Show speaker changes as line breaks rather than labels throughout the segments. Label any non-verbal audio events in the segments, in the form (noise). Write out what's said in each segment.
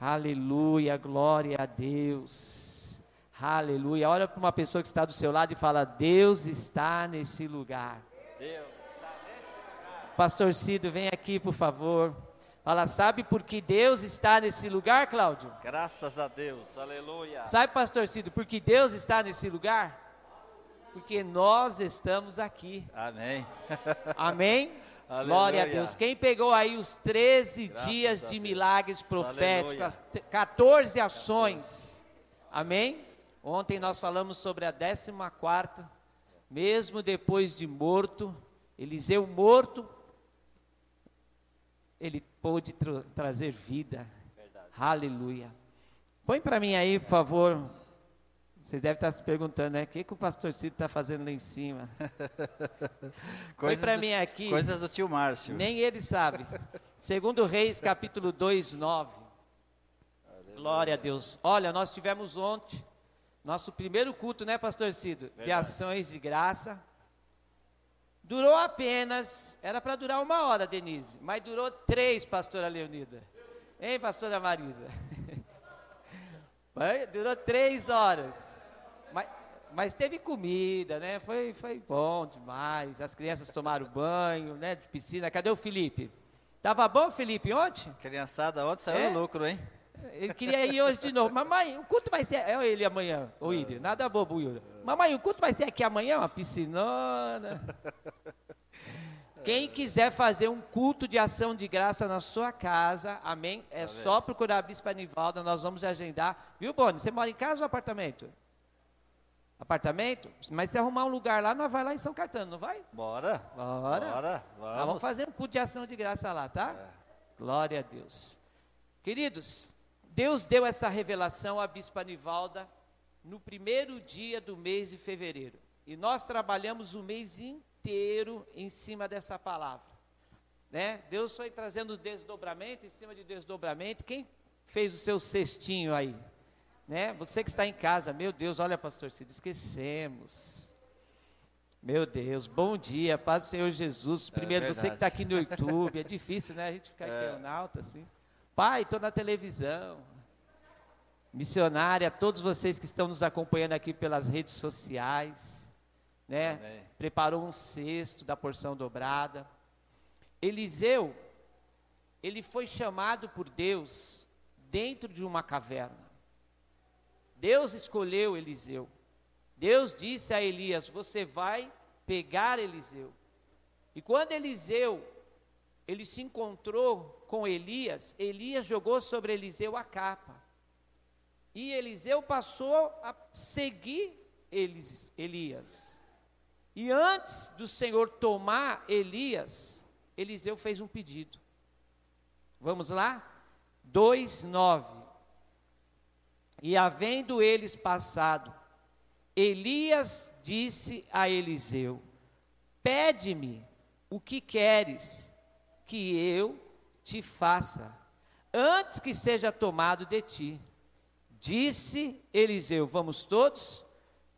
Aleluia, glória a Deus. Aleluia. Olha para uma pessoa que está do seu lado e fala: Deus está nesse lugar. Deus está nesse lugar. Pastor Cido, vem aqui, por favor. Fala, sabe por que Deus está nesse lugar, Cláudio?
Graças a Deus, aleluia.
Sabe, pastor Cido, por que Deus está nesse lugar? Porque nós estamos aqui.
Amém. (laughs)
Amém? Glória a Deus. Quem pegou aí os 13 Graças dias de milagres proféticos, as 14 ações. Amém? Ontem nós falamos sobre a 14 quarta, mesmo depois de morto, Eliseu morto, ele pôde tra trazer vida. Verdade. Aleluia. Põe para mim aí, por favor. Vocês devem estar se perguntando, né? O que, que o pastor Cito está fazendo lá em cima? (laughs) Põe para mim aqui.
Coisas do tio Márcio.
Nem ele sabe. Segundo Reis, capítulo 2, 9. Aleluia. Glória a Deus. Olha, nós tivemos ontem nosso primeiro culto, né, pastor Cido? Verdade. De ações de graça. Durou apenas, era para durar uma hora, Denise, mas durou três, pastora Leonida. Hein, pastora Marisa? (laughs) durou três horas. Mas, teve comida, né? Foi, foi bom demais. As crianças tomaram banho, né? De piscina. Cadê o Felipe? Tava bom, Felipe, ontem?
Criançada, ontem saiu é? lucro, hein?
Ele queria ir hoje de novo. Mamãe, o culto vai ser. É ele amanhã, o Iri. Nada bobo, Yuri. Mamãe, o culto vai ser aqui amanhã? Uma piscinona. (laughs) Quem quiser fazer um culto de ação de graça na sua casa, amém? É tá só procurar a Bispa Anivalda, nós vamos agendar. Viu, Boni? Você mora em casa ou apartamento? Apartamento? Mas se arrumar um lugar lá, nós vai lá em São Caetano, não vai?
Bora.
Bora.
Bora. Vamos.
Nós vamos fazer um culto de ação de graça lá, tá? É. Glória a Deus. Queridos, Deus deu essa revelação à Bispa Anivalda no primeiro dia do mês de fevereiro. E nós trabalhamos o mês inteiro em cima dessa palavra. Né? Deus foi trazendo desdobramento em cima de desdobramento. Quem fez o seu cestinho aí? Né? Você que está em casa, meu Deus, olha, pastor Cid, esquecemos. Meu Deus, bom dia, paz do Senhor Jesus. É Primeiro, é você que está aqui no YouTube, é difícil, né? A gente ficar é. aqui alto assim. Pai, estou na televisão missionária, todos vocês que estão nos acompanhando aqui pelas redes sociais, né? Amém. Preparou um cesto da porção dobrada. Eliseu, ele foi chamado por Deus dentro de uma caverna. Deus escolheu Eliseu. Deus disse a Elias: Você vai pegar Eliseu. E quando Eliseu ele se encontrou com Elias, Elias jogou sobre Eliseu a capa. E Eliseu passou a seguir Elias. E antes do Senhor tomar Elias, Eliseu fez um pedido. Vamos lá? 2:9. E havendo eles passado, Elias disse a Eliseu: Pede-me o que queres que eu te faça, antes que seja tomado de ti. Disse Eliseu: Vamos todos?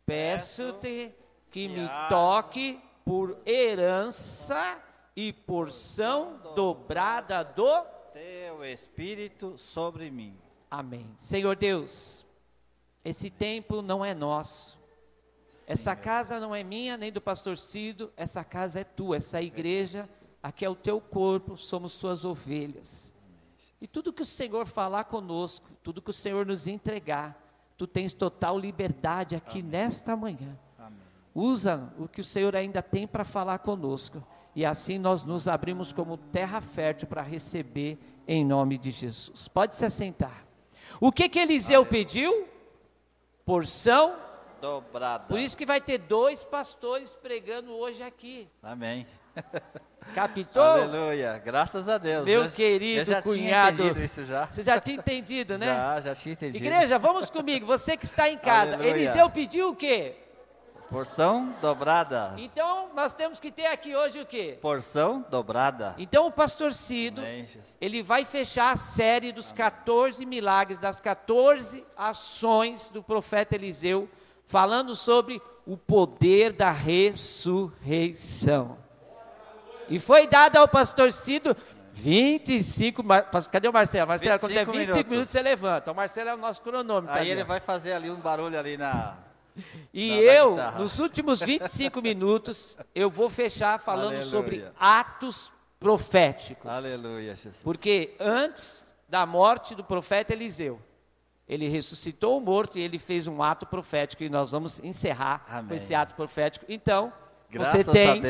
Peço-te que me toque por herança e porção dobrada do
teu espírito sobre mim.
Amém. Senhor Deus, esse templo não é nosso. Essa casa não é minha nem do pastor Cido, essa casa é tua, essa igreja, aqui é o teu corpo, somos suas ovelhas. E tudo que o Senhor falar conosco, tudo que o Senhor nos entregar, tu tens total liberdade aqui Amém. nesta manhã. Amém. Usa o que o Senhor ainda tem para falar conosco. E assim nós nos abrimos como terra fértil para receber em nome de Jesus. Pode se assentar. O que que Eliseu pediu? Porção
dobrada.
Por isso que vai ter dois pastores pregando hoje aqui.
Amém.
Captou?
Aleluia, graças a Deus.
Meu eu, querido eu já cunhado.
Tinha entendido isso já.
Você já tinha entendido, né? (laughs)
Já, já tinha entendido.
Igreja, vamos comigo. Você que está em casa. Aleluia. Eliseu pediu o quê?
Porção dobrada.
Então, nós temos que ter aqui hoje o quê?
Porção dobrada.
Então, o pastor Cido, Amém, ele vai fechar a série dos Amém. 14 milagres, das 14 ações do profeta Eliseu, falando sobre o poder da ressurreição. E foi dado ao pastor Cido 25, cadê o Marcelo? Marcelo, quando der 25 minutos. minutos, você levanta. O Marcelo é o nosso cronômetro.
Aí ele vai fazer ali um barulho ali na...
E na, eu, nos últimos 25 (laughs) minutos, eu vou fechar falando Aleluia. sobre atos proféticos.
Aleluia, Jesus.
Porque antes da morte do profeta Eliseu, ele ressuscitou o morto e ele fez um ato profético e nós vamos encerrar Amém. com esse ato profético. Então, Graças você tem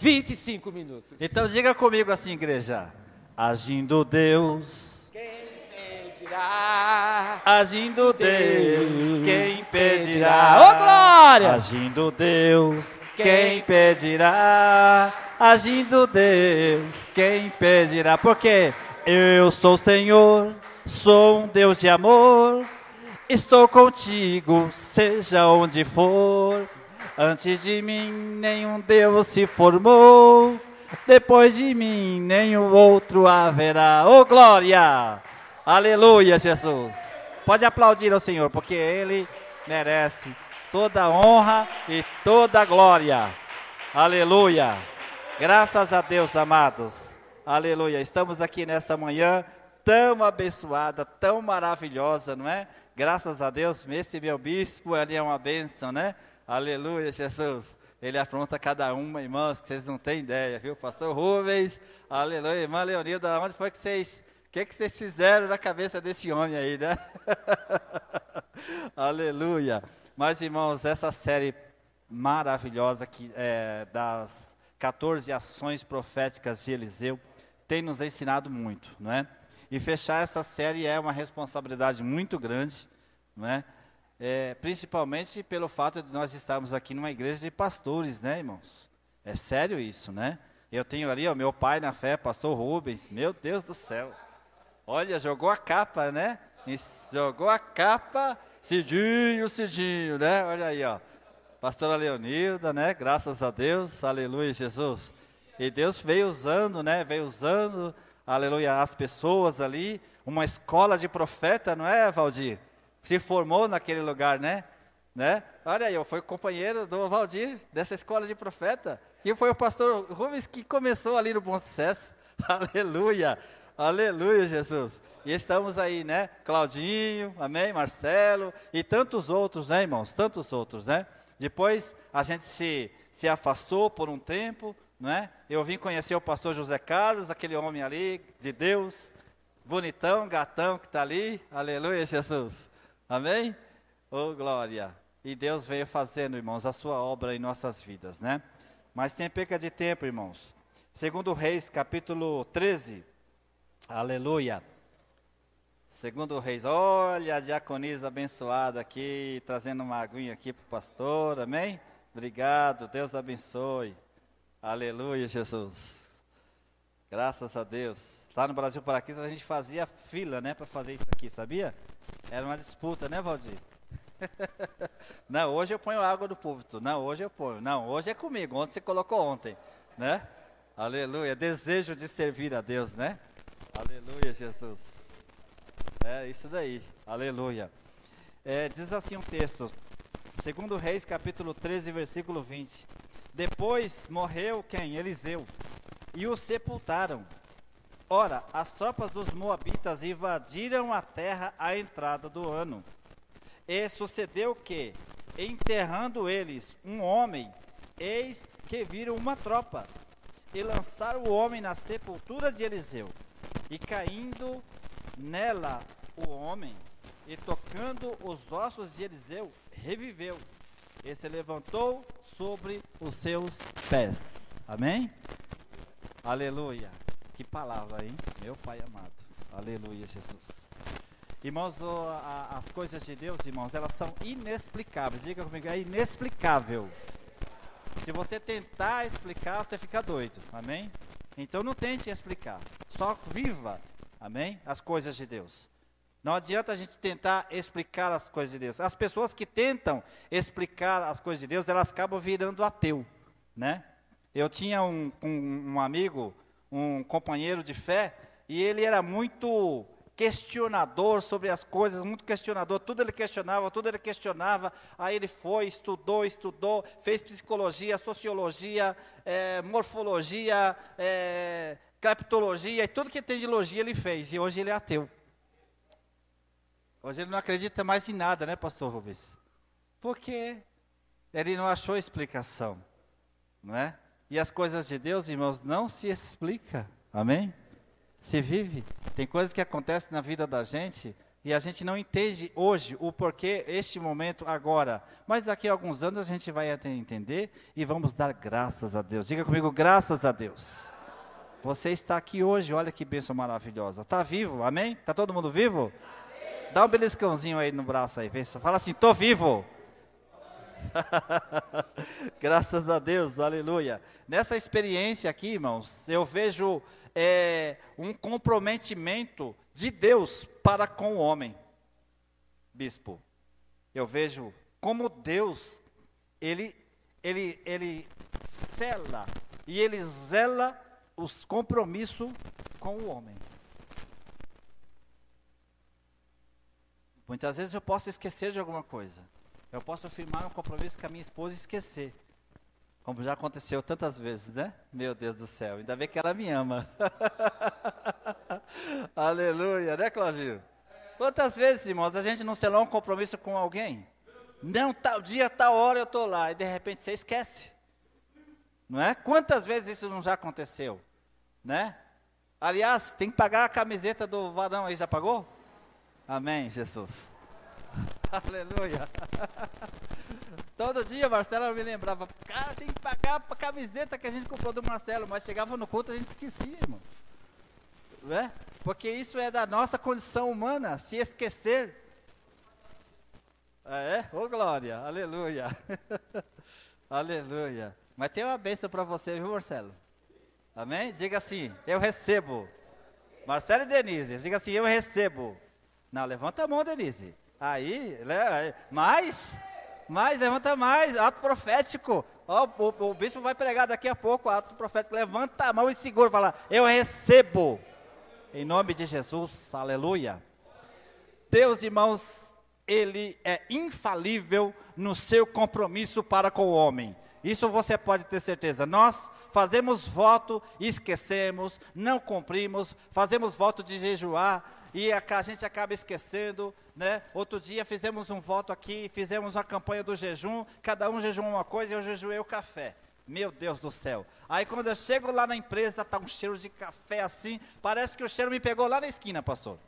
25 minutos.
Então diga comigo assim, igreja. Agindo Deus.
Impedirá?
Agindo Deus, quem impedirá?
Ô oh, glória!
Agindo Deus, quem impedirá? Agindo Deus, quem impedirá? Porque eu sou o Senhor, sou um Deus de amor. Estou contigo, seja onde for. Antes de mim nenhum Deus se formou, depois de mim nenhum outro haverá. Oh glória! Aleluia, Jesus. Pode aplaudir ao Senhor, porque Ele merece toda a honra e toda a glória. Aleluia. Graças a Deus, amados. Aleluia. Estamos aqui nesta manhã tão abençoada, tão maravilhosa, não é? Graças a Deus, esse meu bispo, ele é uma bênção, né? Aleluia, Jesus. Ele apronta cada uma, irmãos, que vocês não têm ideia, viu? Pastor Rubens, aleluia. Irmã Leonilda, onde foi que vocês, o que, que vocês fizeram na cabeça desse homem aí, né? (laughs) aleluia. Mas, irmãos, essa série maravilhosa que, é, das 14 ações proféticas de Eliseu tem nos ensinado muito, não é? E fechar essa série é uma responsabilidade muito grande, não é? é, principalmente pelo fato de nós estarmos aqui numa igreja de pastores, né, irmãos? É sério isso, né? Eu tenho ali o meu pai na fé, pastor Rubens, meu Deus do céu. Olha, jogou a capa, né? Jogou a capa, Cidinho, Cidinho, né? Olha aí, ó. Pastora Leonilda, né? Graças a Deus, aleluia, Jesus. E Deus veio usando, né? Veio usando, aleluia, as pessoas ali. Uma escola de profeta, não é, Valdir? se formou naquele lugar, né? né? Olha aí, eu fui companheiro do Valdir, dessa escola de profeta. E foi o pastor Rubens que começou ali no Bom Sucesso. (laughs) Aleluia! Aleluia, Jesus. E estamos aí, né? Claudinho, amém? Marcelo e tantos outros, né, irmãos? Tantos outros, né? Depois a gente se, se afastou por um tempo, né? Eu vim conhecer o pastor José Carlos, aquele homem ali de Deus, bonitão, gatão que está ali. Aleluia, Jesus. Amém? Oh, glória. E Deus veio fazendo, irmãos, a sua obra em nossas vidas, né? Mas sem perca de tempo, irmãos. Segundo Reis, capítulo 13. Aleluia. Segundo Reis, olha a diaconisa abençoada aqui, trazendo uma aguinha aqui para o pastor, amém? Obrigado, Deus abençoe. Aleluia, Jesus. Graças a Deus. Lá no Brasil para aqui a gente fazia fila, né, para fazer isso aqui, sabia? Era uma disputa, né, Valdir? (laughs) Não, hoje eu ponho água do púlpito. Não, hoje eu ponho. Não, hoje é comigo. Ontem você colocou ontem, né? Aleluia. Desejo de servir a Deus, né? Aleluia, Jesus. É isso daí. Aleluia. É, diz assim um texto. Segundo Reis, capítulo 13, versículo 20. Depois morreu quem? Eliseu. E o sepultaram Ora, as tropas dos Moabitas invadiram a terra à entrada do ano. E sucedeu que, enterrando eles um homem, eis que viram uma tropa, e lançaram o homem na sepultura de Eliseu. E caindo nela o homem, e tocando os ossos de Eliseu, reviveu, e se levantou sobre os seus pés. Amém? Aleluia. Que palavra, hein? Meu Pai amado. Aleluia, Jesus. Irmãos, as coisas de Deus, irmãos, elas são inexplicáveis. Diga comigo, é inexplicável. Se você tentar explicar, você fica doido. Amém? Então não tente explicar. Só viva, amém? As coisas de Deus. Não adianta a gente tentar explicar as coisas de Deus. As pessoas que tentam explicar as coisas de Deus, elas acabam virando ateu, né? Eu tinha um, um, um amigo um companheiro de fé, e ele era muito questionador sobre as coisas, muito questionador, tudo ele questionava, tudo ele questionava, aí ele foi, estudou, estudou, fez psicologia, sociologia, é, morfologia, é, e tudo que tem de logia ele fez. E hoje ele é ateu. Hoje ele não acredita mais em nada, né, pastor Rubens? Porque ele não achou explicação, não é? E as coisas de Deus, irmãos, não se explica. Amém? Se vive. Tem coisas que acontecem na vida da gente e a gente não entende hoje o porquê, este momento, agora. Mas daqui a alguns anos a gente vai entender e vamos dar graças a Deus. Diga comigo, graças a Deus. Você está aqui hoje, olha que bênção maravilhosa. Está vivo, amém? Está todo mundo vivo? Dá um beliscãozinho aí no braço aí, fala assim, estou vivo. (laughs) Graças a Deus, aleluia. Nessa experiência aqui, irmãos, eu vejo é, um comprometimento de Deus para com o homem. Bispo, eu vejo como Deus, ele, ele, ele cela e ele zela os compromissos com o homem. Muitas vezes eu posso esquecer de alguma coisa. Eu posso firmar um compromisso com a minha esposa e esquecer. Como já aconteceu tantas vezes, né? Meu Deus do céu, ainda bem que ela me ama. (laughs) Aleluia, né, Claudinho? Quantas vezes, irmãos, a gente não selou um compromisso com alguém? Não, tal dia, tal hora eu estou lá, e de repente você esquece. Não é? Quantas vezes isso não já aconteceu? Né? Aliás, tem que pagar a camiseta do varão aí, já pagou? Amém, Jesus. (laughs) Aleluia. Todo dia Marcelo me lembrava, cara, tem que pagar a camiseta que a gente comprou do Marcelo, mas chegava no culto a gente esquecia, irmãos. Né? Porque isso é da nossa condição humana, se esquecer. É? Ô oh, glória, aleluia. (laughs) aleluia. Mas tem uma bênção para você, viu, Marcelo? Amém? Diga assim, eu recebo. Marcelo e Denise, diga assim, eu recebo. Não, levanta a mão, Denise. Aí, mais, mais, levanta mais, ato profético. O, o, bispo vai pregar daqui a pouco, ato profético. Levanta a mão e segura, fala, eu recebo. Em nome de Jesus, aleluia. Deus, irmãos, Ele é infalível no seu compromisso para com o homem. Isso você pode ter certeza. Nós fazemos voto, esquecemos, não cumprimos, fazemos voto de jejuar, e a, gente acaba esquecendo, né? Outro dia fizemos um voto aqui, fizemos uma campanha do jejum, cada um jejuou uma coisa e eu jejuei o café. Meu Deus do céu. Aí quando eu chego lá na empresa, tá um cheiro de café assim, parece que o cheiro me pegou lá na esquina, pastor.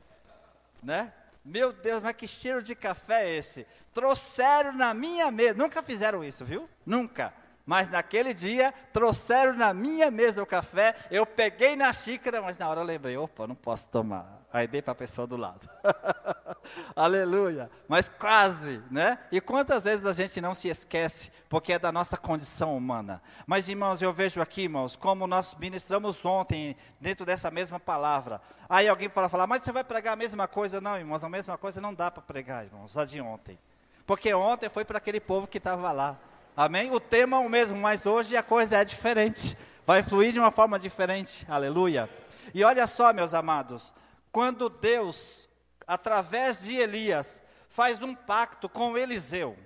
Né? Meu Deus, mas que cheiro de café é esse? Trouxeram na minha mesa, nunca fizeram isso, viu? Nunca. Mas naquele dia, trouxeram na minha mesa o café, eu peguei na xícara, mas na hora eu lembrei, opa, não posso tomar. Aí dei para a pessoa do lado. (laughs) Aleluia. Mas quase, né? E quantas vezes a gente não se esquece, porque é da nossa condição humana. Mas, irmãos, eu vejo aqui, irmãos, como nós ministramos ontem, dentro dessa mesma palavra. Aí alguém fala, fala, mas você vai pregar a mesma coisa? Não, irmãos, a mesma coisa não dá para pregar, irmãos, a de ontem. Porque ontem foi para aquele povo que estava lá. Amém? O tema é o mesmo, mas hoje a coisa é diferente. Vai fluir de uma forma diferente. Aleluia. E olha só, meus amados, quando Deus, através de Elias, faz um pacto com Eliseu.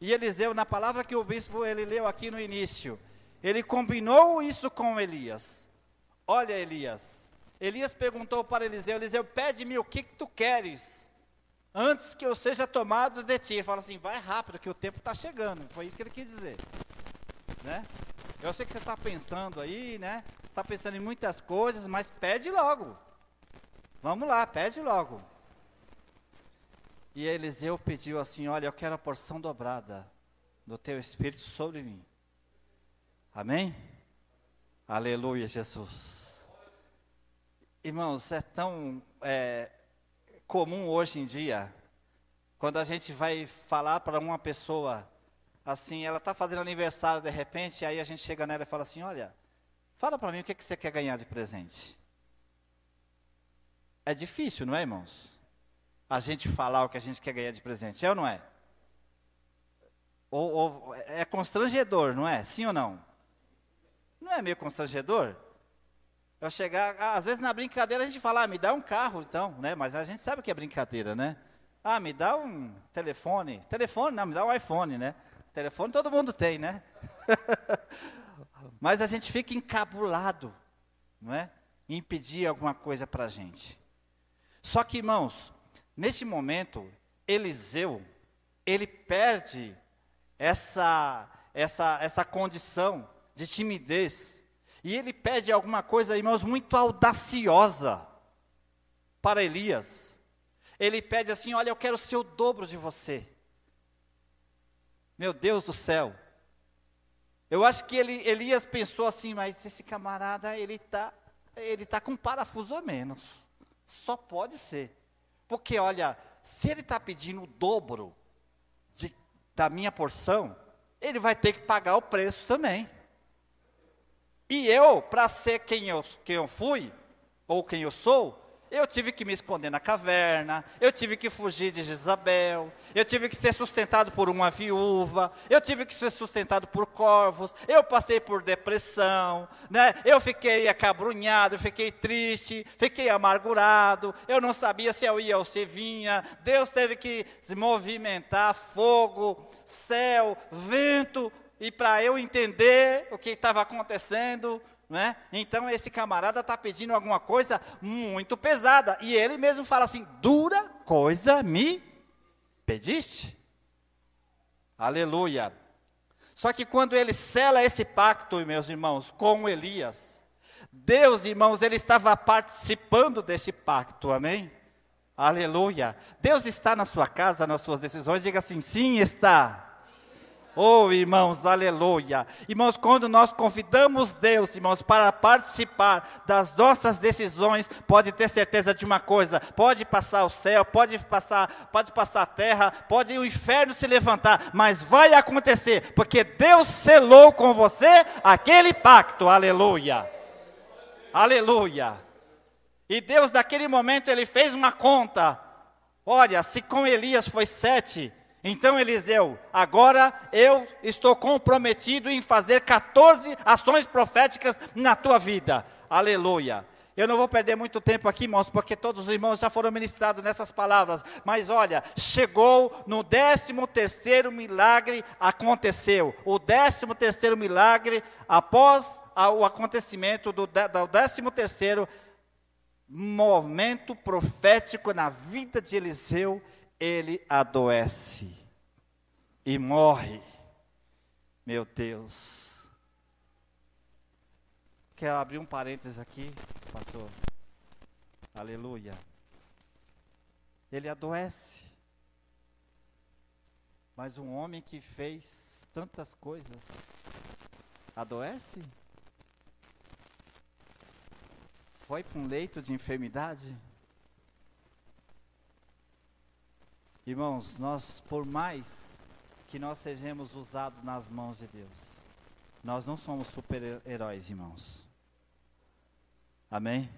E Eliseu, na palavra que o bispo ele leu aqui no início, ele combinou isso com Elias. Olha, Elias. Elias perguntou para Eliseu: Eliseu, pede-me o que, que, tu queres, antes que eu seja tomado de ti. Ele fala assim: vai rápido, que o tempo está chegando. Foi isso que ele quis dizer. Né? Eu sei que você está pensando aí, né? Está pensando em muitas coisas, mas pede logo. Vamos lá, pede logo. E Eliseu pediu assim: Olha, eu quero a porção dobrada do teu espírito sobre mim. Amém? Aleluia, Jesus. Irmãos, é tão é, comum hoje em dia, quando a gente vai falar para uma pessoa, assim, ela está fazendo aniversário de repente, aí a gente chega nela e fala assim: Olha, fala para mim o que, que você quer ganhar de presente. É difícil, não é, irmãos? A gente falar o que a gente quer ganhar de presente, é ou não é? Ou, ou, é constrangedor, não é? Sim ou não? Não é meio constrangedor? Eu chegar, às vezes na brincadeira a gente fala, ah, me dá um carro então, né? Mas a gente sabe que é brincadeira, né? Ah, me dá um telefone. Telefone, não, me dá um iPhone, né? Telefone todo mundo tem, né? (laughs) Mas a gente fica encabulado não é? Impedir alguma coisa para a gente. Só que, irmãos, neste momento, Eliseu, ele perde essa, essa, essa condição de timidez. E ele pede alguma coisa, irmãos, muito audaciosa para Elias. Ele pede assim: Olha, eu quero ser o dobro de você. Meu Deus do céu. Eu acho que ele, Elias pensou assim, mas esse camarada, ele está ele tá com um parafuso a menos. Só pode ser. Porque, olha, se ele está pedindo o dobro de, da minha porção, ele vai ter que pagar o preço também. E eu, para ser quem eu, quem eu fui, ou quem eu sou, eu tive que me esconder na caverna, eu tive que fugir de Jezabel, eu tive que ser sustentado por uma viúva, eu tive que ser sustentado por corvos, eu passei por depressão, né? eu fiquei acabrunhado, fiquei triste, fiquei amargurado, eu não sabia se eu ia ou se vinha, Deus teve que se movimentar, fogo, céu, vento, e para eu entender o que estava acontecendo, né? Então esse camarada está pedindo alguma coisa muito pesada. E ele mesmo fala assim: dura coisa me pediste. Aleluia. Só que quando ele sela esse pacto, meus irmãos, com Elias, Deus, irmãos, ele estava participando desse pacto, amém? Aleluia. Deus está na sua casa, nas suas decisões, diga assim: sim, está. Oh, irmãos, aleluia. Irmãos, quando nós convidamos Deus, irmãos, para participar das nossas decisões, pode ter certeza de uma coisa: pode passar o céu, pode passar, pode passar a terra, pode o inferno se levantar, mas vai acontecer, porque Deus selou com você aquele pacto. Aleluia. Aleluia. E Deus, naquele momento, ele fez uma conta. Olha, se com Elias foi sete, então Eliseu, agora eu estou comprometido em fazer 14 ações proféticas na tua vida. Aleluia. Eu não vou perder muito tempo aqui, irmãos, porque todos os irmãos já foram ministrados nessas palavras. Mas olha, chegou no 13 terceiro milagre, aconteceu. O 13 terceiro milagre, após o acontecimento do, do 13 terceiro momento profético na vida de Eliseu, ele adoece e morre. Meu Deus. Quero abrir um parênteses aqui, pastor. Aleluia. Ele adoece. Mas um homem que fez tantas coisas adoece? Foi para um leito de enfermidade? Irmãos, nós, por mais que nós sejamos usados nas mãos de Deus, nós não somos super-heróis, irmãos. Amém?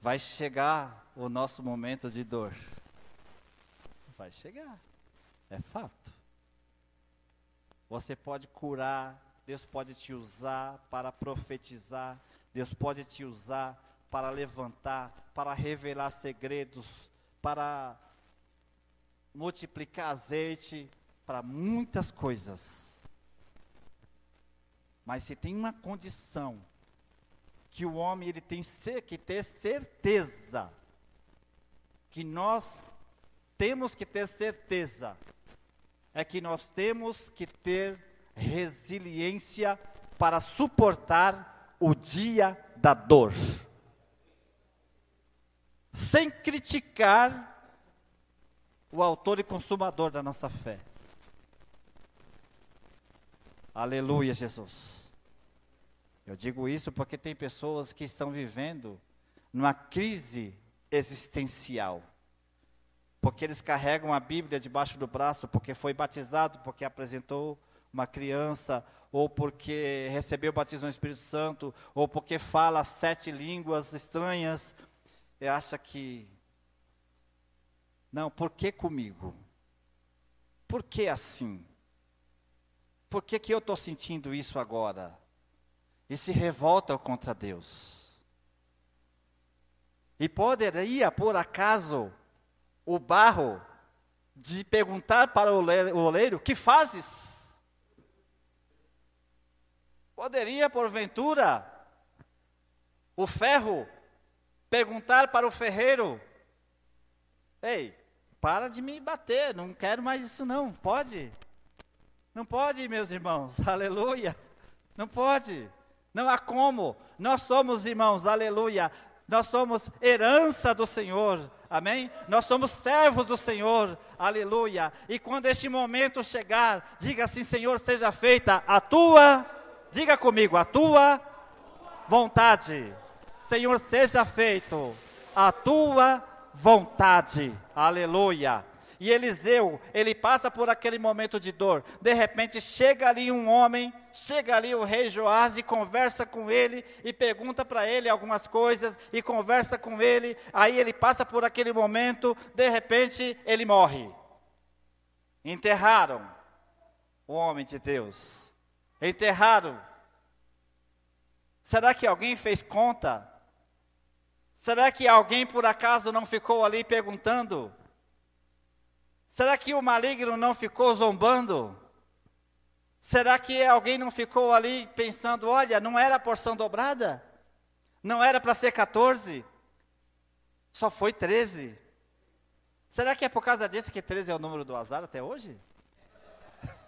Vai chegar o nosso momento de dor. Vai chegar. É fato. Você pode curar, Deus pode te usar para profetizar, Deus pode te usar para levantar, para revelar segredos, para multiplicar azeite para muitas coisas. Mas se tem uma condição que o homem ele tem que ter certeza que nós temos que ter certeza é que nós temos que ter resiliência para suportar o dia da dor. Sem criticar o autor e consumador da nossa fé. Aleluia, Jesus. Eu digo isso porque tem pessoas que estão vivendo numa crise existencial. Porque eles carregam a Bíblia debaixo do braço, porque foi batizado, porque apresentou uma criança, ou porque recebeu o batismo no Espírito Santo, ou porque fala sete línguas estranhas, e acha que não, por que comigo? Por que assim? Por que, que eu estou sentindo isso agora? E se revolta contra Deus. E poderia, por acaso, o barro de perguntar para o oleiro: que fazes? Poderia, porventura, o ferro, perguntar para o ferreiro: Ei, para de me bater, não quero mais isso não, pode? Não pode, meus irmãos, (laughs) aleluia, não pode, não há como, nós somos irmãos, aleluia, nós somos herança do Senhor, amém? Nós somos servos do Senhor, aleluia, e quando este momento chegar, diga assim: Senhor, seja feita a tua, diga comigo, a tua vontade, Senhor, seja feito a tua vontade, aleluia. E Eliseu, ele passa por aquele momento de dor. De repente chega ali um homem, chega ali o rei Joás e conversa com ele e pergunta para ele algumas coisas e conversa com ele. Aí ele passa por aquele momento, de repente ele morre. Enterraram o homem de Deus. Enterraram. Será que alguém fez conta? Será que alguém por acaso não ficou ali perguntando? Será que o maligno não ficou zombando? Será que alguém não ficou ali pensando, olha, não era a porção dobrada? Não era para ser 14? Só foi 13. Será que é por causa disso que 13 é o número do azar até hoje?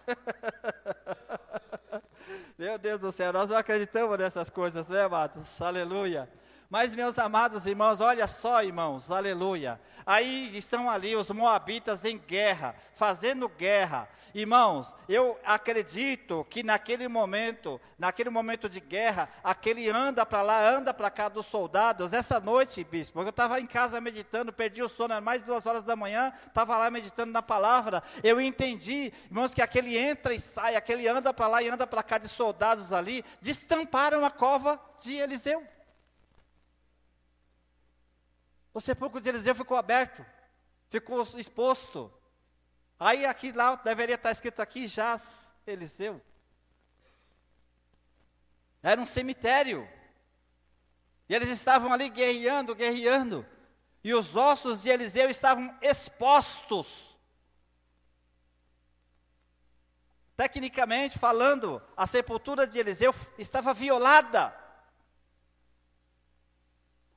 (laughs) Meu Deus do céu, nós não acreditamos nessas coisas, né, amados? Aleluia. Mas, meus amados irmãos, olha só, irmãos, aleluia. Aí estão ali os moabitas em guerra, fazendo guerra. Irmãos, eu acredito que naquele momento, naquele momento de guerra, aquele anda para lá, anda para cá dos soldados. Essa noite, bispo, eu estava em casa meditando, perdi o sono, era mais de duas horas da manhã, estava lá meditando na palavra. Eu entendi, irmãos, que aquele entra e sai, aquele anda para lá e anda para cá de soldados ali, destamparam a cova de Eliseu. O sepulcro de Eliseu ficou aberto, ficou exposto. Aí aqui lá deveria estar escrito aqui jaz Eliseu. Era um cemitério. E eles estavam ali guerreando, guerreando. E os ossos de Eliseu estavam expostos. Tecnicamente falando, a sepultura de Eliseu estava violada.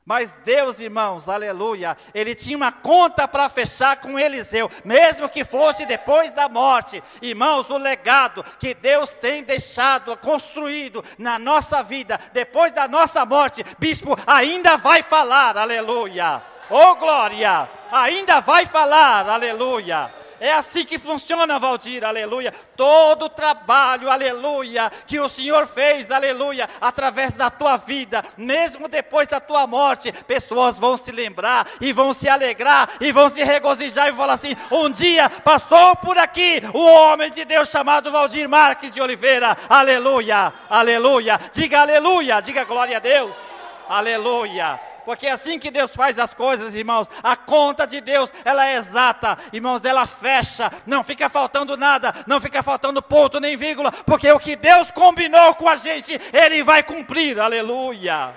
Mas Deus, irmãos, aleluia, ele tinha uma conta para fechar com Eliseu, mesmo que fosse depois da morte. Irmãos, o legado que Deus tem deixado, construído na nossa vida, depois da nossa morte, bispo, ainda vai falar, aleluia. Oh glória, ainda vai falar, aleluia. É assim que funciona, Valdir, aleluia. Todo o trabalho, aleluia, que o Senhor fez, aleluia, através da tua vida, mesmo depois da tua morte, pessoas vão se lembrar e vão se alegrar e vão se regozijar e falar assim: um dia passou por aqui o homem de Deus chamado Valdir Marques de Oliveira, aleluia, aleluia. Diga aleluia, diga glória a Deus, aleluia porque é assim que Deus faz as coisas, irmãos. A conta de Deus, ela é exata, irmãos, ela fecha, não fica faltando nada, não fica faltando ponto nem vírgula, porque o que Deus combinou com a gente, Ele vai cumprir, aleluia,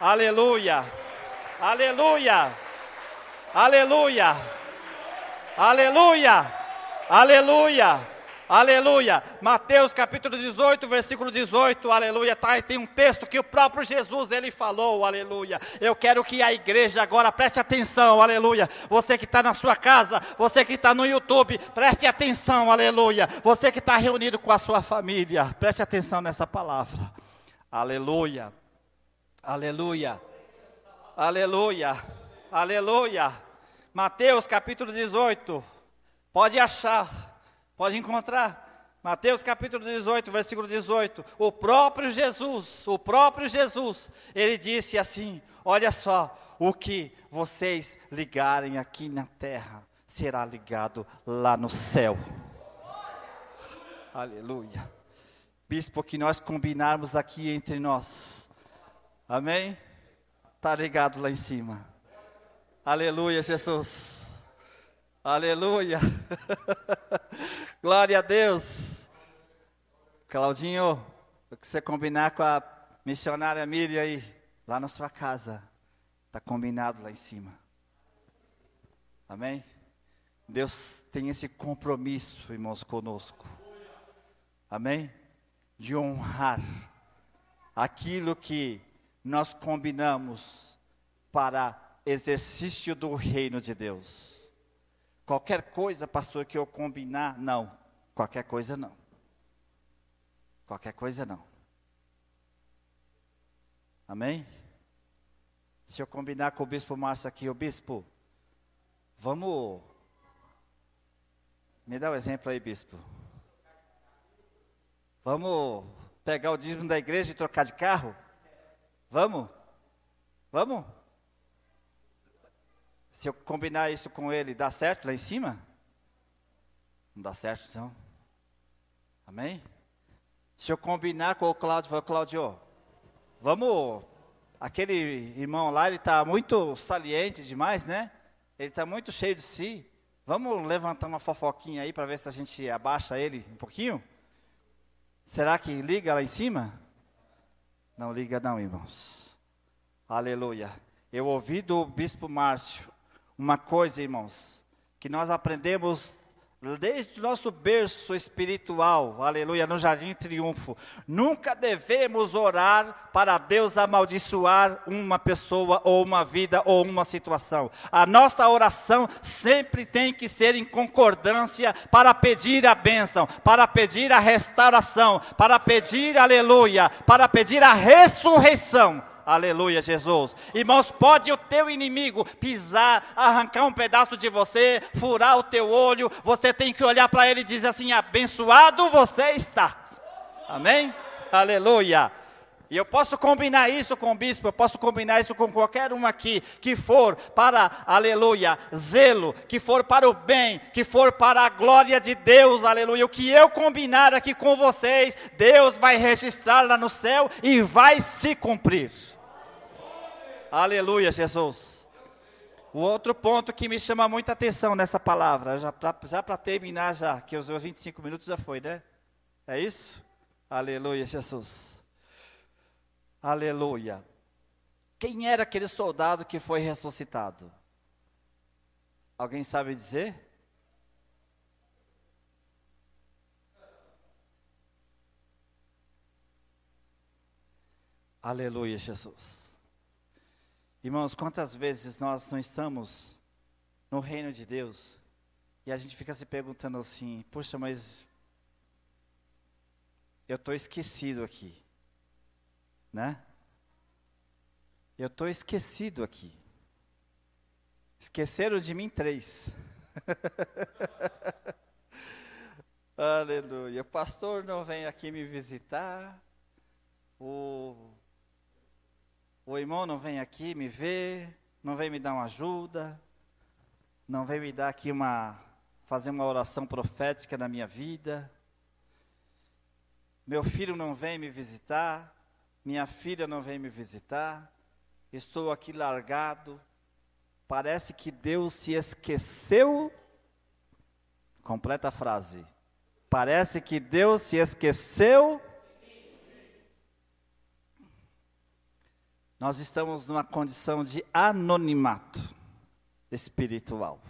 aleluia, aleluia, aleluia, aleluia, aleluia. Aleluia. Mateus capítulo 18, versículo 18. Aleluia. Tá, tem um texto que o próprio Jesus ele falou. Aleluia. Eu quero que a igreja agora preste atenção. Aleluia. Você que está na sua casa, você que está no YouTube, preste atenção. Aleluia. Você que está reunido com a sua família, preste atenção nessa palavra. Aleluia. Aleluia. Aleluia. Aleluia. Mateus capítulo 18. Pode achar. Pode encontrar. Mateus capítulo 18, versículo 18. O próprio Jesus, o próprio Jesus, ele disse assim: Olha só, o que vocês ligarem aqui na terra será ligado lá no céu. Aleluia. Bispo, que nós combinarmos aqui entre nós. Amém? Está ligado lá em cima. Aleluia, Jesus. Aleluia. (laughs) Glória a Deus. Claudinho, o que você combinar com a missionária Miriam aí, lá na sua casa, está combinado lá em cima. Amém? Deus tem esse compromisso, irmãos, conosco. Amém? De honrar aquilo que nós combinamos para exercício do reino de Deus. Qualquer coisa, pastor, que eu combinar, não. Qualquer coisa não. Qualquer coisa não. Amém? Se eu combinar com o bispo Márcio aqui, o bispo, vamos. Me dá um exemplo aí, bispo. Vamos pegar o dízimo da igreja e trocar de carro? Vamos? Vamos? Se eu combinar isso com ele, dá certo lá em cima? Não dá certo, então? Amém? Se eu combinar com o Cláudio, Cláudio, vamos. Aquele irmão lá, ele está muito saliente demais, né? Ele está muito cheio de si. Vamos levantar uma fofoquinha aí para ver se a gente abaixa ele um pouquinho? Será que liga lá em cima? Não liga, não, irmãos. Aleluia. Eu ouvi do bispo Márcio uma coisa, irmãos, que nós aprendemos desde o nosso berço espiritual, aleluia, no Jardim Triunfo. Nunca devemos orar para Deus amaldiçoar uma pessoa, ou uma vida, ou uma situação. A nossa oração sempre tem que ser em concordância para pedir a bênção, para pedir a restauração, para pedir, aleluia, para pedir a ressurreição Aleluia, Jesus. Irmãos, pode o teu inimigo pisar, arrancar um pedaço de você, furar o teu olho, você tem que olhar para ele e dizer assim: abençoado você está. Amém? Aleluia. E eu posso combinar isso com o bispo, eu posso combinar isso com qualquer um aqui, que for para, aleluia, zelo, que for para o bem, que for para a glória de Deus, aleluia. O que eu combinar aqui com vocês, Deus vai registrar lá no céu e vai se cumprir. Aleluia, Jesus. O outro ponto que me chama muita atenção nessa palavra, já para terminar já, que os meus 25 minutos já foi, né? É isso? Aleluia, Jesus. Aleluia. Quem era aquele soldado que foi ressuscitado? Alguém sabe dizer? Aleluia, Jesus. Irmãos, quantas vezes nós não estamos no reino de Deus e a gente fica se perguntando assim: puxa, mas eu estou esquecido aqui, né? Eu estou esquecido aqui. Esqueceram de mim três. (laughs) Aleluia. O pastor não vem aqui me visitar. O o irmão não vem aqui me ver, não vem me dar uma ajuda, não vem me dar aqui uma fazer uma oração profética na minha vida. Meu filho não vem me visitar, minha filha não vem me visitar. Estou aqui largado. Parece que Deus se esqueceu. Completa a frase. Parece que Deus se esqueceu nós estamos numa condição de anonimato espiritual.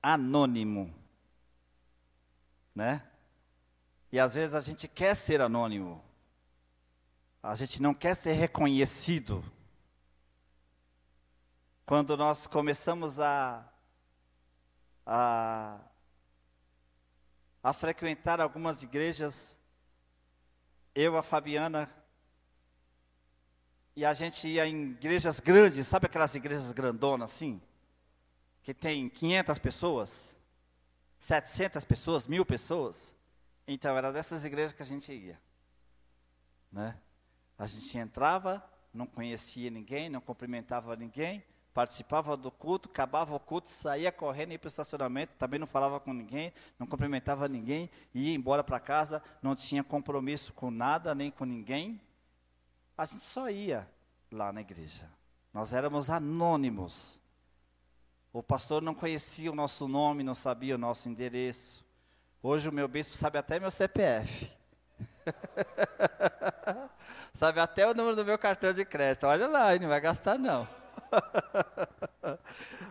Anônimo. Né? E às vezes a gente quer ser anônimo. A gente não quer ser reconhecido. Quando nós começamos a, a, a frequentar algumas igrejas, eu, a Fabiana, e a gente ia em igrejas grandes, sabe aquelas igrejas grandonas assim? Que tem 500 pessoas, 700 pessoas, mil pessoas. Então era dessas igrejas que a gente ia. Né? A gente entrava, não conhecia ninguém, não cumprimentava ninguém, participava do culto, acabava o culto, saía correndo, ia para o estacionamento, também não falava com ninguém, não cumprimentava ninguém, ia embora para casa, não tinha compromisso com nada, nem com ninguém, a gente só ia lá na igreja. Nós éramos anônimos. O pastor não conhecia o nosso nome, não sabia o nosso endereço. Hoje o meu bispo sabe até meu CPF. (laughs) sabe até o número do meu cartão de crédito. Olha lá, ele não vai gastar não. (laughs)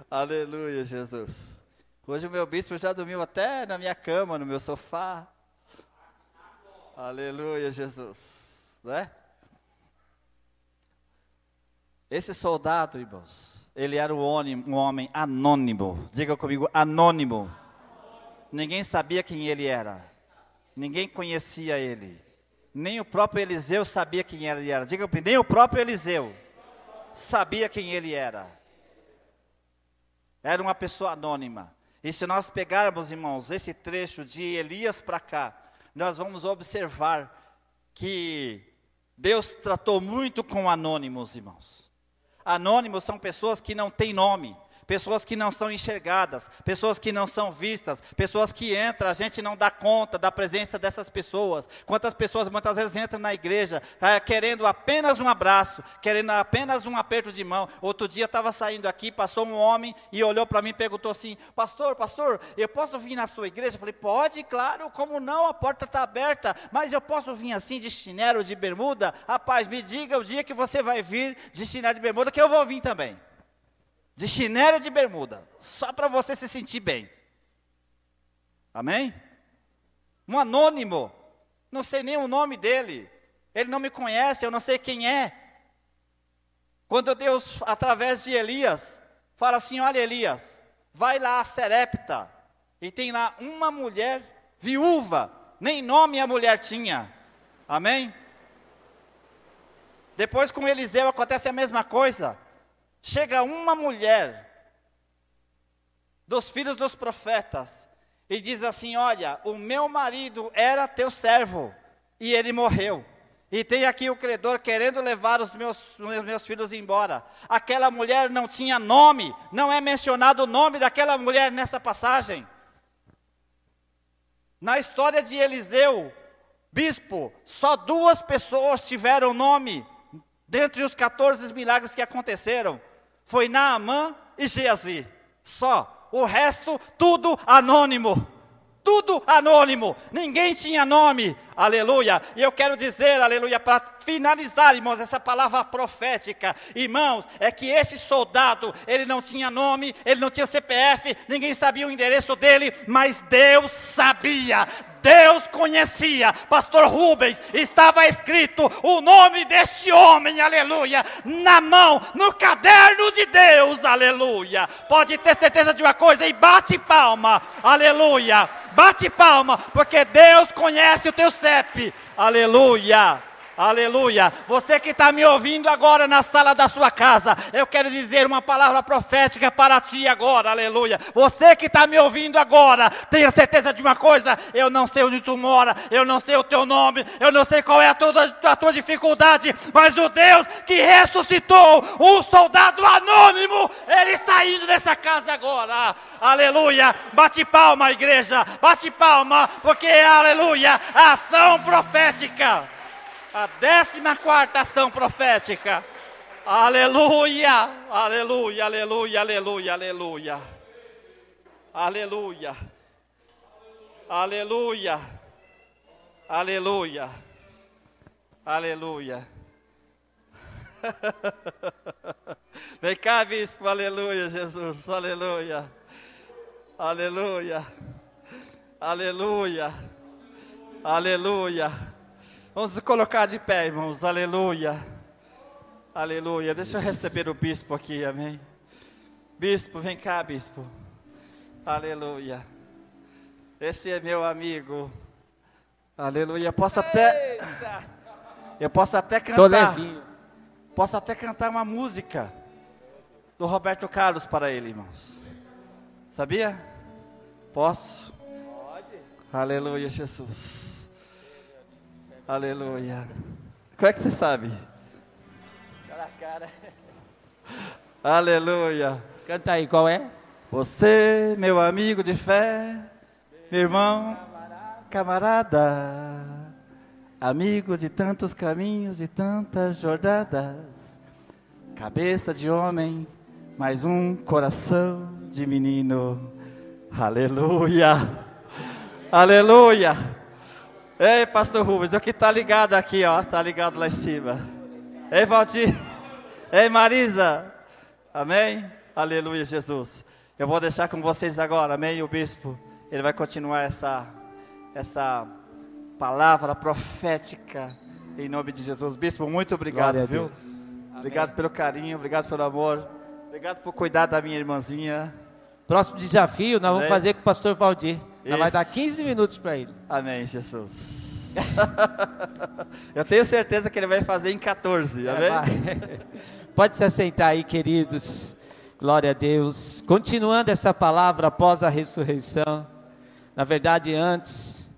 Aleluia, Jesus. Hoje o meu bispo já dormiu até na minha cama, no meu sofá. Aleluia, Jesus. Né? Esse soldado, irmãos, ele era um homem, um homem anônimo. Diga comigo, anônimo. Ninguém sabia quem ele era. Ninguém conhecia ele. Nem o próprio Eliseu sabia quem ele era. Diga comigo, nem o próprio Eliseu sabia quem ele era. Era uma pessoa anônima. E se nós pegarmos, irmãos, esse trecho de Elias para cá, nós vamos observar que Deus tratou muito com anônimos, irmãos. Anônimos são pessoas que não têm nome, pessoas que não são enxergadas, pessoas que não são vistas, pessoas que entram, a gente não dá conta da presença dessas pessoas. Quantas pessoas muitas vezes entram na igreja é, querendo apenas um abraço, querendo apenas um aperto de mão. Outro dia estava saindo aqui, passou um homem e olhou para mim e perguntou assim: Pastor, pastor, eu posso vir na sua igreja? Eu falei: Pode, claro, como não? A porta está aberta, mas eu posso vir assim de chinelo, de bermuda? Rapaz, me diga o dia que você vai vir de chinelo de bermuda, que eu vou vir também de chinelo de bermuda, só para você se sentir bem. Amém? Um anônimo, não sei nem o nome dele, ele não me conhece, eu não sei quem é. Quando Deus, através de Elias, fala assim: Olha, Elias, vai lá a Serepta, e tem lá uma mulher viúva, nem nome a mulher tinha. Amém? Depois com Eliseu acontece a mesma coisa. Chega uma mulher dos filhos dos profetas e diz assim: Olha, o meu marido era teu servo e ele morreu. E tem aqui o credor querendo levar os meus, meus filhos embora. Aquela mulher não tinha nome, não é mencionado o nome daquela mulher nessa passagem. Na história de Eliseu, bispo, só duas pessoas tiveram nome, dentre os 14 milagres que aconteceram foi Naamã e Geazi. Só. O resto, tudo anônimo. Tudo anônimo. Ninguém tinha nome. Aleluia. E eu quero dizer, aleluia, para finalizar, irmãos, essa palavra profética. Irmãos, é que esse soldado, ele não tinha nome, ele não tinha CPF, ninguém sabia o endereço dele, mas Deus sabia. Deus conhecia, Pastor Rubens, estava escrito o nome deste homem, aleluia, na mão, no caderno de Deus, aleluia. Pode ter certeza de uma coisa e bate palma, aleluia, bate palma, porque Deus conhece o teu CEP, aleluia. Aleluia. Você que está me ouvindo agora na sala da sua casa, eu quero dizer uma palavra profética para ti agora. Aleluia. Você que está me ouvindo agora, tenha certeza de uma coisa: eu não sei onde tu mora, eu não sei o teu nome, eu não sei qual é a tua, a tua dificuldade, mas o Deus que ressuscitou um soldado anônimo, ele está indo nessa casa agora. Aleluia. Bate palma, igreja. Bate palma, porque aleluia, ação profética a décima quarta ação profética. Aleluia, aleluia, aleluia, aleluia, aleluia. Aleluia. Aleluia. Aleluia. Aleluia. (laughs) Vem cá, bispo, aleluia, Jesus, aleluia. Aleluia. Aleluia. Aleluia. Vamos colocar de pé, irmãos. Aleluia. Aleluia. Deixa eu receber o bispo aqui, amém. Bispo, vem cá, bispo. Aleluia. Esse é meu amigo. Aleluia. Posso até. Eu posso até cantar. Tô levinho. Posso até cantar uma música do Roberto Carlos para ele, irmãos. Sabia? Posso? Pode. Aleluia, Jesus. Aleluia. Como é que você sabe? Cara cara. Aleluia.
Canta aí, qual é?
Você, meu amigo de fé, meu irmão, camarada, amigo de tantos caminhos e tantas jornadas, cabeça de homem, mais um coração de menino. Aleluia. Aleluia. Ei, pastor Rubens, o que tá ligado aqui, ó, tá ligado lá em cima. Ei, Valdir. Ei, Marisa. Amém? Aleluia, Jesus. Eu vou deixar com vocês agora, amém? O bispo, ele vai continuar essa essa palavra profética em nome de Jesus. Bispo, muito obrigado, viu? Obrigado pelo carinho, obrigado pelo amor. Obrigado por cuidar da minha irmãzinha.
Próximo desafio nós vamos fazer com o pastor Valdir. Nós vai dar 15 minutos para ele.
Amém, Jesus. (laughs) Eu tenho certeza que ele vai fazer em 14, amém? É, (laughs)
Pode se assentar aí, queridos. Glória a Deus. Continuando essa palavra após a ressurreição. Na verdade, antes,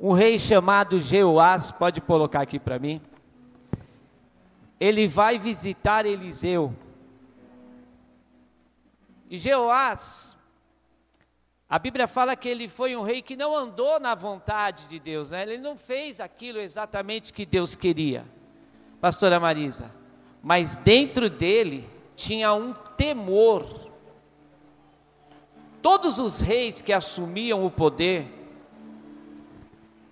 um rei chamado Jeoás, pode colocar aqui para mim. Ele vai visitar Eliseu. E Jeoás, a Bíblia fala que ele foi um rei que não andou na vontade de Deus, né? ele não fez aquilo exatamente que Deus queria, pastora Marisa, mas dentro dele tinha um temor. Todos os reis que assumiam o poder,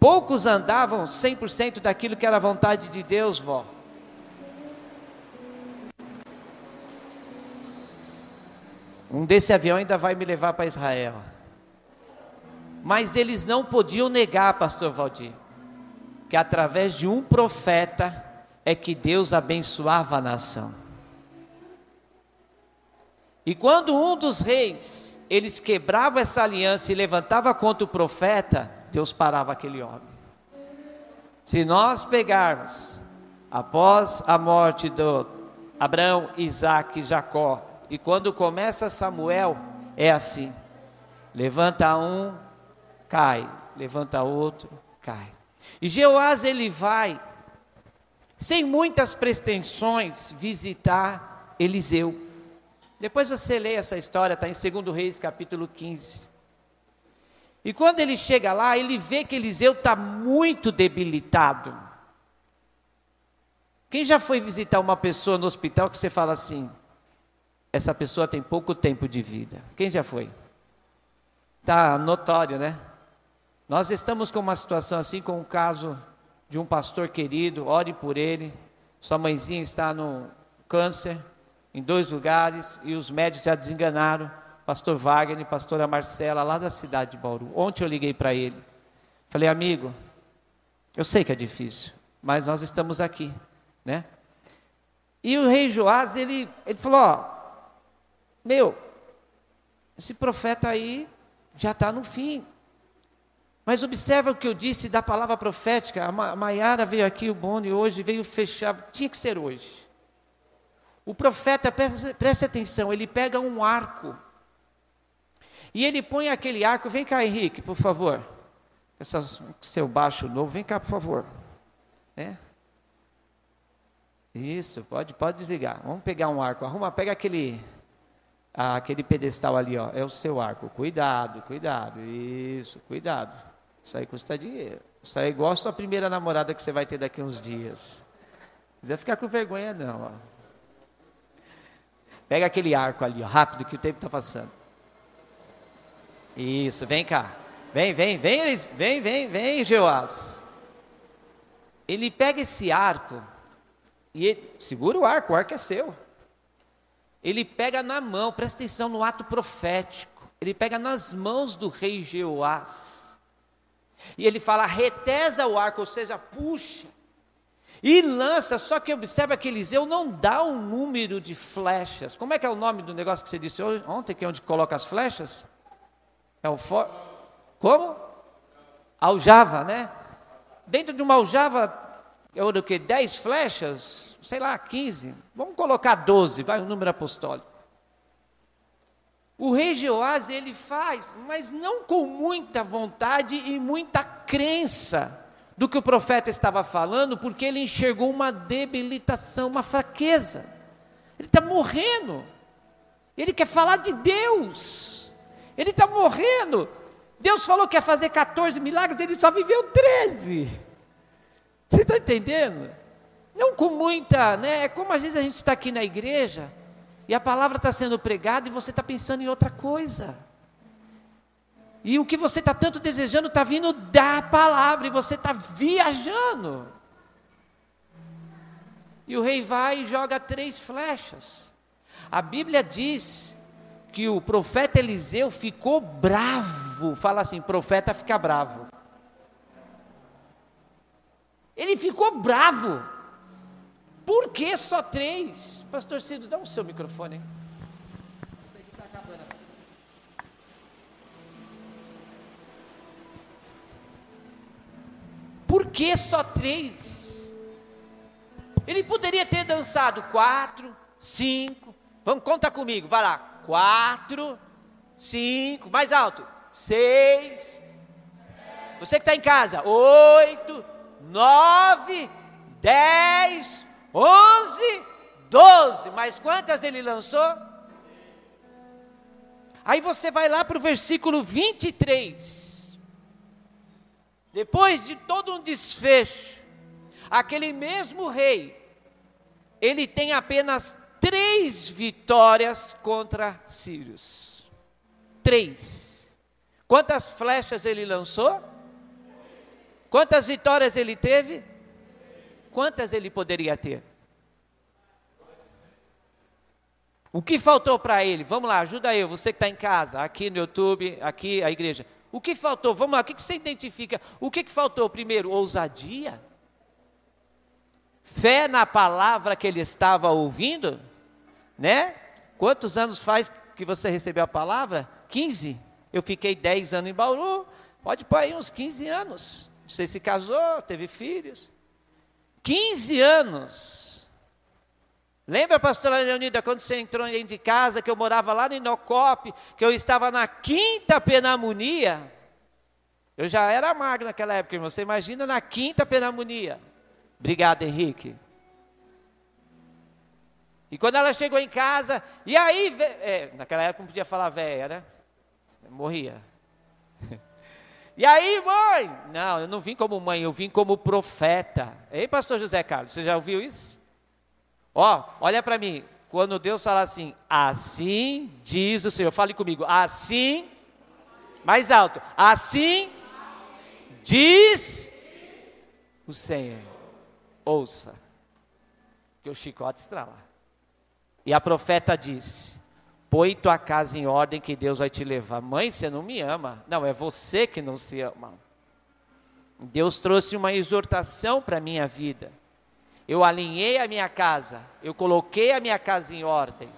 poucos andavam 100% daquilo que era a vontade de Deus, vó. Um desse avião ainda vai me levar para Israel. Mas eles não podiam negar, pastor Valdir, que através de um profeta é que Deus abençoava a nação. E quando um dos reis, eles quebrava essa aliança e levantava contra o profeta, Deus parava aquele homem. Se nós pegarmos após a morte do Abraão, Isaac e Jacó, e quando começa Samuel, é assim: levanta um, cai, levanta outro, cai. E Jeoás ele vai, sem muitas pretensões, visitar Eliseu. Depois você lê essa história, está em 2 Reis capítulo 15. E quando ele chega lá, ele vê que Eliseu está muito debilitado. Quem já foi visitar uma pessoa no hospital que você fala assim, essa pessoa tem pouco tempo de vida. Quem já foi? Tá notório, né? Nós estamos com uma situação assim, com o caso de um pastor querido, ore por ele. Sua mãezinha está no câncer em dois lugares e os médicos já desenganaram. Pastor Wagner e pastora Marcela, lá da cidade de Bauru. Ontem eu liguei para ele. Falei, amigo, eu sei que é difícil, mas nós estamos aqui, né? E o rei Joás, ele, ele falou: Ó, meu, esse profeta aí já está no fim. Mas observa o que eu disse da palavra profética. A Maiara veio aqui, o Boni hoje veio fechar, tinha que ser hoje. O profeta, preste, atenção, ele pega um arco. E ele põe aquele arco, vem cá Henrique, por favor. Essa, seu baixo novo, vem cá, por favor. É. Isso, pode, pode desligar. Vamos pegar um arco. Arruma, pega aquele ah, aquele pedestal ali, ó, é o seu arco. Cuidado, cuidado. Isso, cuidado. Isso aí custa dinheiro. Isso aí é igual a sua primeira namorada que você vai ter daqui a uns dias. Não precisa ficar com vergonha, não. Ó. Pega aquele arco ali, ó, rápido, que o tempo está passando. Isso, vem cá. Vem, vem, vem, vem, vem, vem, Jeoás. Ele pega esse arco e ele, segura o arco, o arco é seu. Ele pega na mão, presta atenção no ato profético. Ele pega nas mãos do rei Jeoás. E ele fala: retesa o arco, ou seja, puxa. E lança, só que observa que Eliseu não dá um número de flechas. Como é que é o nome do negócio que você disse ontem, que é onde coloca as flechas? É o for... Como? Aljava, né? Dentro de uma aljava, é o que? 10 flechas? sei lá, 15, vamos colocar 12, vai o número apostólico. O rei Jeoás ele faz, mas não com muita vontade e muita crença do que o profeta estava falando, porque ele enxergou uma debilitação, uma fraqueza. Ele está morrendo. Ele quer falar de Deus. Ele está morrendo. Deus falou que ia fazer 14 milagres, ele só viveu 13. Você está entendendo? Não com muita, né? É como às vezes a gente está aqui na igreja e a palavra está sendo pregada e você está pensando em outra coisa. E o que você está tanto desejando está vindo da palavra e você está viajando. E o rei vai e joga três flechas. A Bíblia diz que o profeta Eliseu ficou bravo. Fala assim: profeta fica bravo. Ele ficou bravo. Por que só três? Pastor Cido, dá o seu microfone. Por que só três? Ele poderia ter dançado quatro, cinco. Vamos, conta comigo, vai lá. Quatro, cinco, mais alto. Seis. Você que está em casa, oito, nove, dez, onze, doze. Mas quantas ele lançou? Aí você vai lá para o versículo 23. Depois de todo um desfecho, aquele mesmo rei, ele tem apenas três vitórias contra Sírios. Três. Quantas flechas ele lançou? Quantas vitórias ele teve? Quantas ele poderia ter? O que faltou para ele? Vamos lá, ajuda eu, você que está em casa, aqui no YouTube, aqui a igreja. O que faltou? Vamos lá, o que, você identifica? O que, que faltou primeiro? Ousadia? Fé na palavra que ele estava ouvindo? Né? Quantos anos faz que você recebeu a palavra? 15. Eu fiquei 10 anos em Bauru. Pode pôr aí uns 15 anos. Você se casou, teve filhos. 15 anos. Lembra, pastora Leonida, quando você entrou dentro de casa, que eu morava lá no Inocop, que eu estava na quinta penamonia? Eu já era magro naquela época, irmão. Você imagina na quinta penamonia. Obrigado, Henrique. E quando ela chegou em casa, e aí, é, naquela época não podia falar velha, né? Morria. (laughs) E aí, mãe? Não, eu não vim como mãe, eu vim como profeta. Ei, pastor José Carlos, você já ouviu isso? Ó, olha para mim. Quando Deus fala assim, assim diz o Senhor, fale comigo, assim, mais alto, assim diz o Senhor. Ouça, que o chicote estrala. E a profeta disse: Põe tua casa em ordem que Deus vai te levar. Mãe, você não me ama. Não, é você que não se ama. Deus trouxe uma exortação para a minha vida eu alinhei a minha casa, eu coloquei a minha casa em ordem.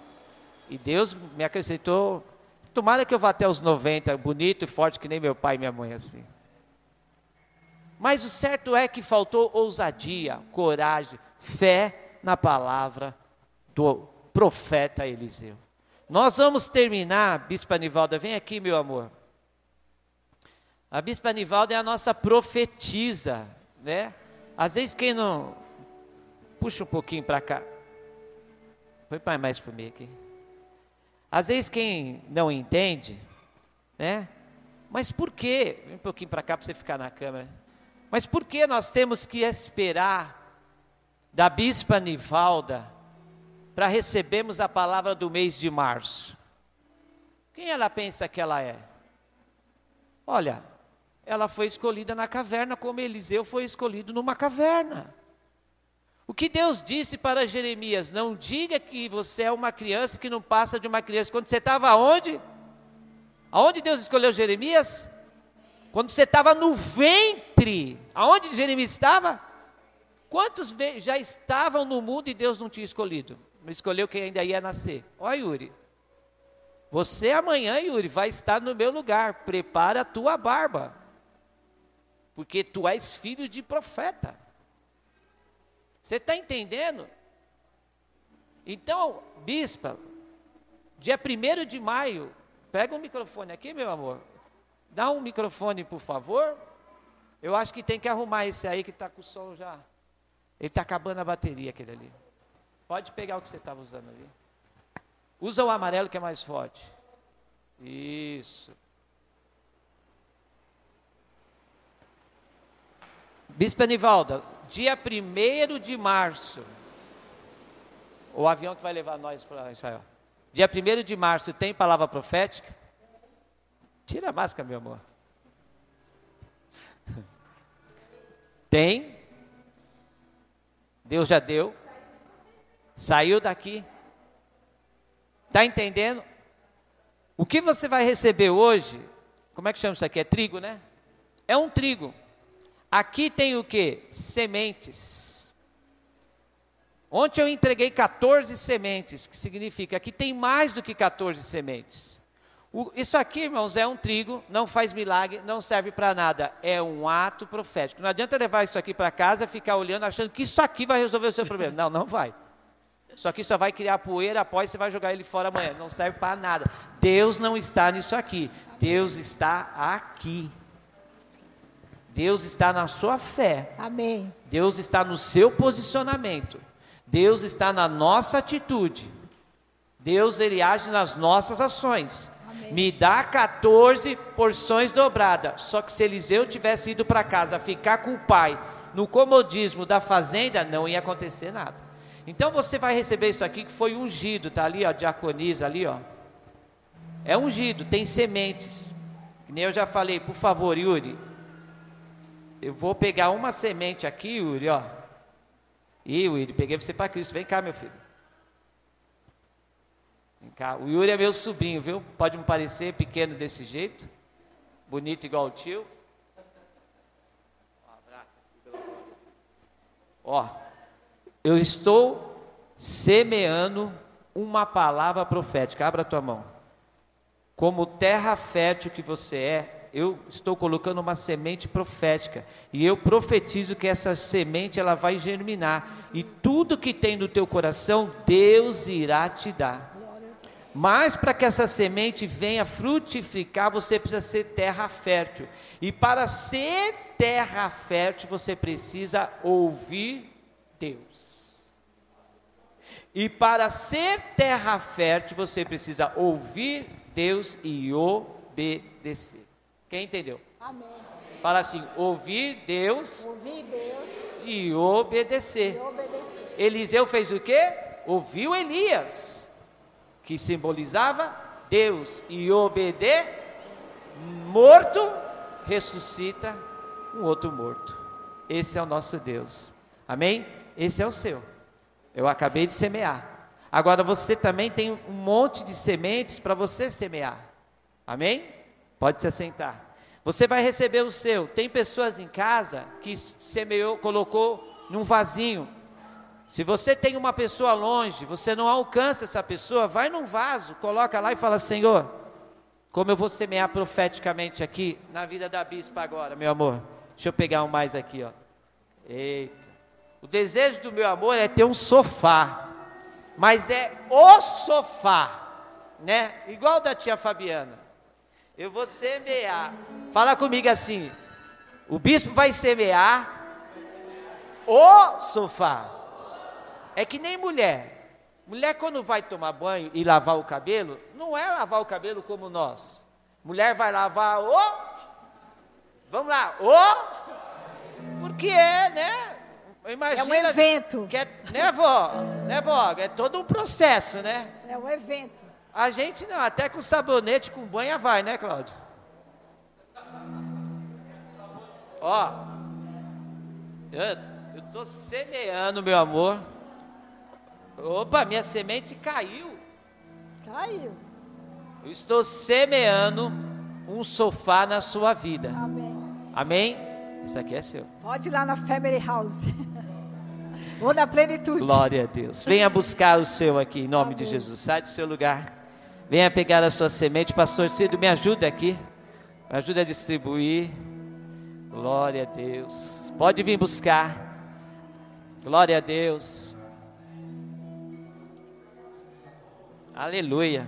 E Deus me acrescentou. Tomara que eu vá até os 90, bonito e forte que nem meu pai e minha mãe assim. Mas o certo é que faltou ousadia, coragem, fé na palavra do profeta Eliseu. Nós vamos terminar, Bispa Nivalda, vem aqui, meu amor. A Bispa Nivalda é a nossa profetisa, né? Às vezes quem não, Puxa um pouquinho para cá. Põe mais para mim aqui. Às vezes quem não entende, né? Mas por quê? Vem um pouquinho para cá para você ficar na câmera. Mas por que nós temos que esperar da bispa Nivalda para recebermos a palavra do mês de março? Quem ela pensa que ela é? Olha, ela foi escolhida na caverna como Eliseu foi escolhido numa caverna. O que Deus disse para Jeremias: Não diga que você é uma criança que não passa de uma criança. Quando você estava aonde? Aonde Deus escolheu Jeremias? Quando você estava no ventre. Aonde Jeremias estava? Quantos já estavam no mundo e Deus não tinha escolhido? Não escolheu quem ainda ia nascer. Olha, Yuri. Você amanhã, Yuri, vai estar no meu lugar. Prepara a tua barba. Porque tu és filho de profeta. Você está entendendo? Então, bispa, dia 1 de maio, pega o microfone aqui, meu amor. Dá um microfone, por favor. Eu acho que tem que arrumar esse aí que está com o som já. Ele está acabando a bateria, aquele ali. Pode pegar o que você estava usando ali. Usa o amarelo que é mais forte. Isso. Bispa Nivalda, dia 1 de março, o avião que vai levar nós para Israel. Dia 1 de março tem palavra profética? Tira a máscara, meu amor. (laughs) Tem. Deus já deu. Saiu daqui. Está entendendo? O que você vai receber hoje? Como é que chama isso aqui? É trigo, né? É um trigo. Aqui tem o que? Sementes. Ontem eu entreguei 14 sementes, que significa que tem mais do que 14 sementes. O, isso aqui, irmãos, é um trigo, não faz milagre, não serve para nada. É um ato profético. Não adianta levar isso aqui para casa ficar olhando, achando que isso aqui vai resolver o seu problema. Não, não vai. Só que só vai criar poeira após você vai jogar ele fora amanhã. Não serve para nada. Deus não está nisso aqui. Deus está aqui. Deus está na sua fé.
Amém.
Deus está no seu posicionamento. Deus está na nossa atitude. Deus ele age nas nossas ações. Me dá 14 porções dobradas. Só que se Eliseu tivesse ido para casa ficar com o pai no comodismo da fazenda, não ia acontecer nada. Então você vai receber isso aqui que foi ungido, tá ali, ó, diaconisa ali, ó. É ungido, tem sementes. Nem eu já falei, por favor, Yuri. Eu vou pegar uma semente aqui, Yuri, ó. Ih, Yuri, peguei você para Cristo. Vem cá, meu filho. Vem cá. O Yuri é meu sobrinho, viu? Pode me parecer pequeno desse jeito. Bonito igual o tio. Ó, eu estou semeando uma palavra profética. Abra a tua mão. Como terra fértil que você é, eu estou colocando uma semente profética e eu profetizo que essa semente ela vai germinar e tudo que tem no teu coração Deus irá te dar. Mas para que essa semente venha frutificar, você precisa ser terra fértil. E para ser terra fértil, você precisa ouvir Deus. E para ser terra fértil, você precisa ouvir Deus e obedecer. Quem entendeu?
Amém.
Fala assim: ouvir Deus,
Ouvir Deus
e obedecer.
e obedecer.
Eliseu fez o quê? Ouviu Elias, que simbolizava Deus, e obedecer. Morto ressuscita um outro morto. Esse é o nosso Deus. Amém? Esse é o seu. Eu acabei de semear. Agora você também tem um monte de sementes para você semear. Amém? Pode se assentar. Você vai receber o seu. Tem pessoas em casa que semeou, colocou num vasinho. Se você tem uma pessoa longe, você não alcança essa pessoa, vai num vaso, coloca lá e fala: Senhor, como eu vou semear profeticamente aqui na vida da bispa agora, meu amor. Deixa eu pegar um mais aqui, ó. Eita. O desejo do meu amor é ter um sofá, mas é o sofá, né? Igual da tia Fabiana. Eu vou semear. Fala comigo assim. O bispo vai semear o sofá. É que nem mulher. Mulher, quando vai tomar banho e lavar o cabelo, não é lavar o cabelo como nós. Mulher vai lavar o. Vamos lá, o. Porque é, né? Imagina,
É um evento.
Que é, né, vó? Né, vó? É todo um processo, né?
É um evento.
A gente não, até com sabonete, com banha vai, né, Cláudio? Ó, eu estou semeando, meu amor. Opa, minha semente caiu.
Caiu.
Eu estou semeando um sofá na sua vida.
Amém.
Amém? Isso aqui é seu.
Pode ir lá na Family House. (laughs) Ou na plenitude.
Glória a Deus. Venha buscar o seu aqui, em nome de
Amém.
Jesus. Sai do seu lugar. Venha pegar a sua semente. Pastor Cido, me ajuda aqui. Me ajuda a distribuir. Glória a Deus. Pode vir buscar. Glória a Deus. Aleluia.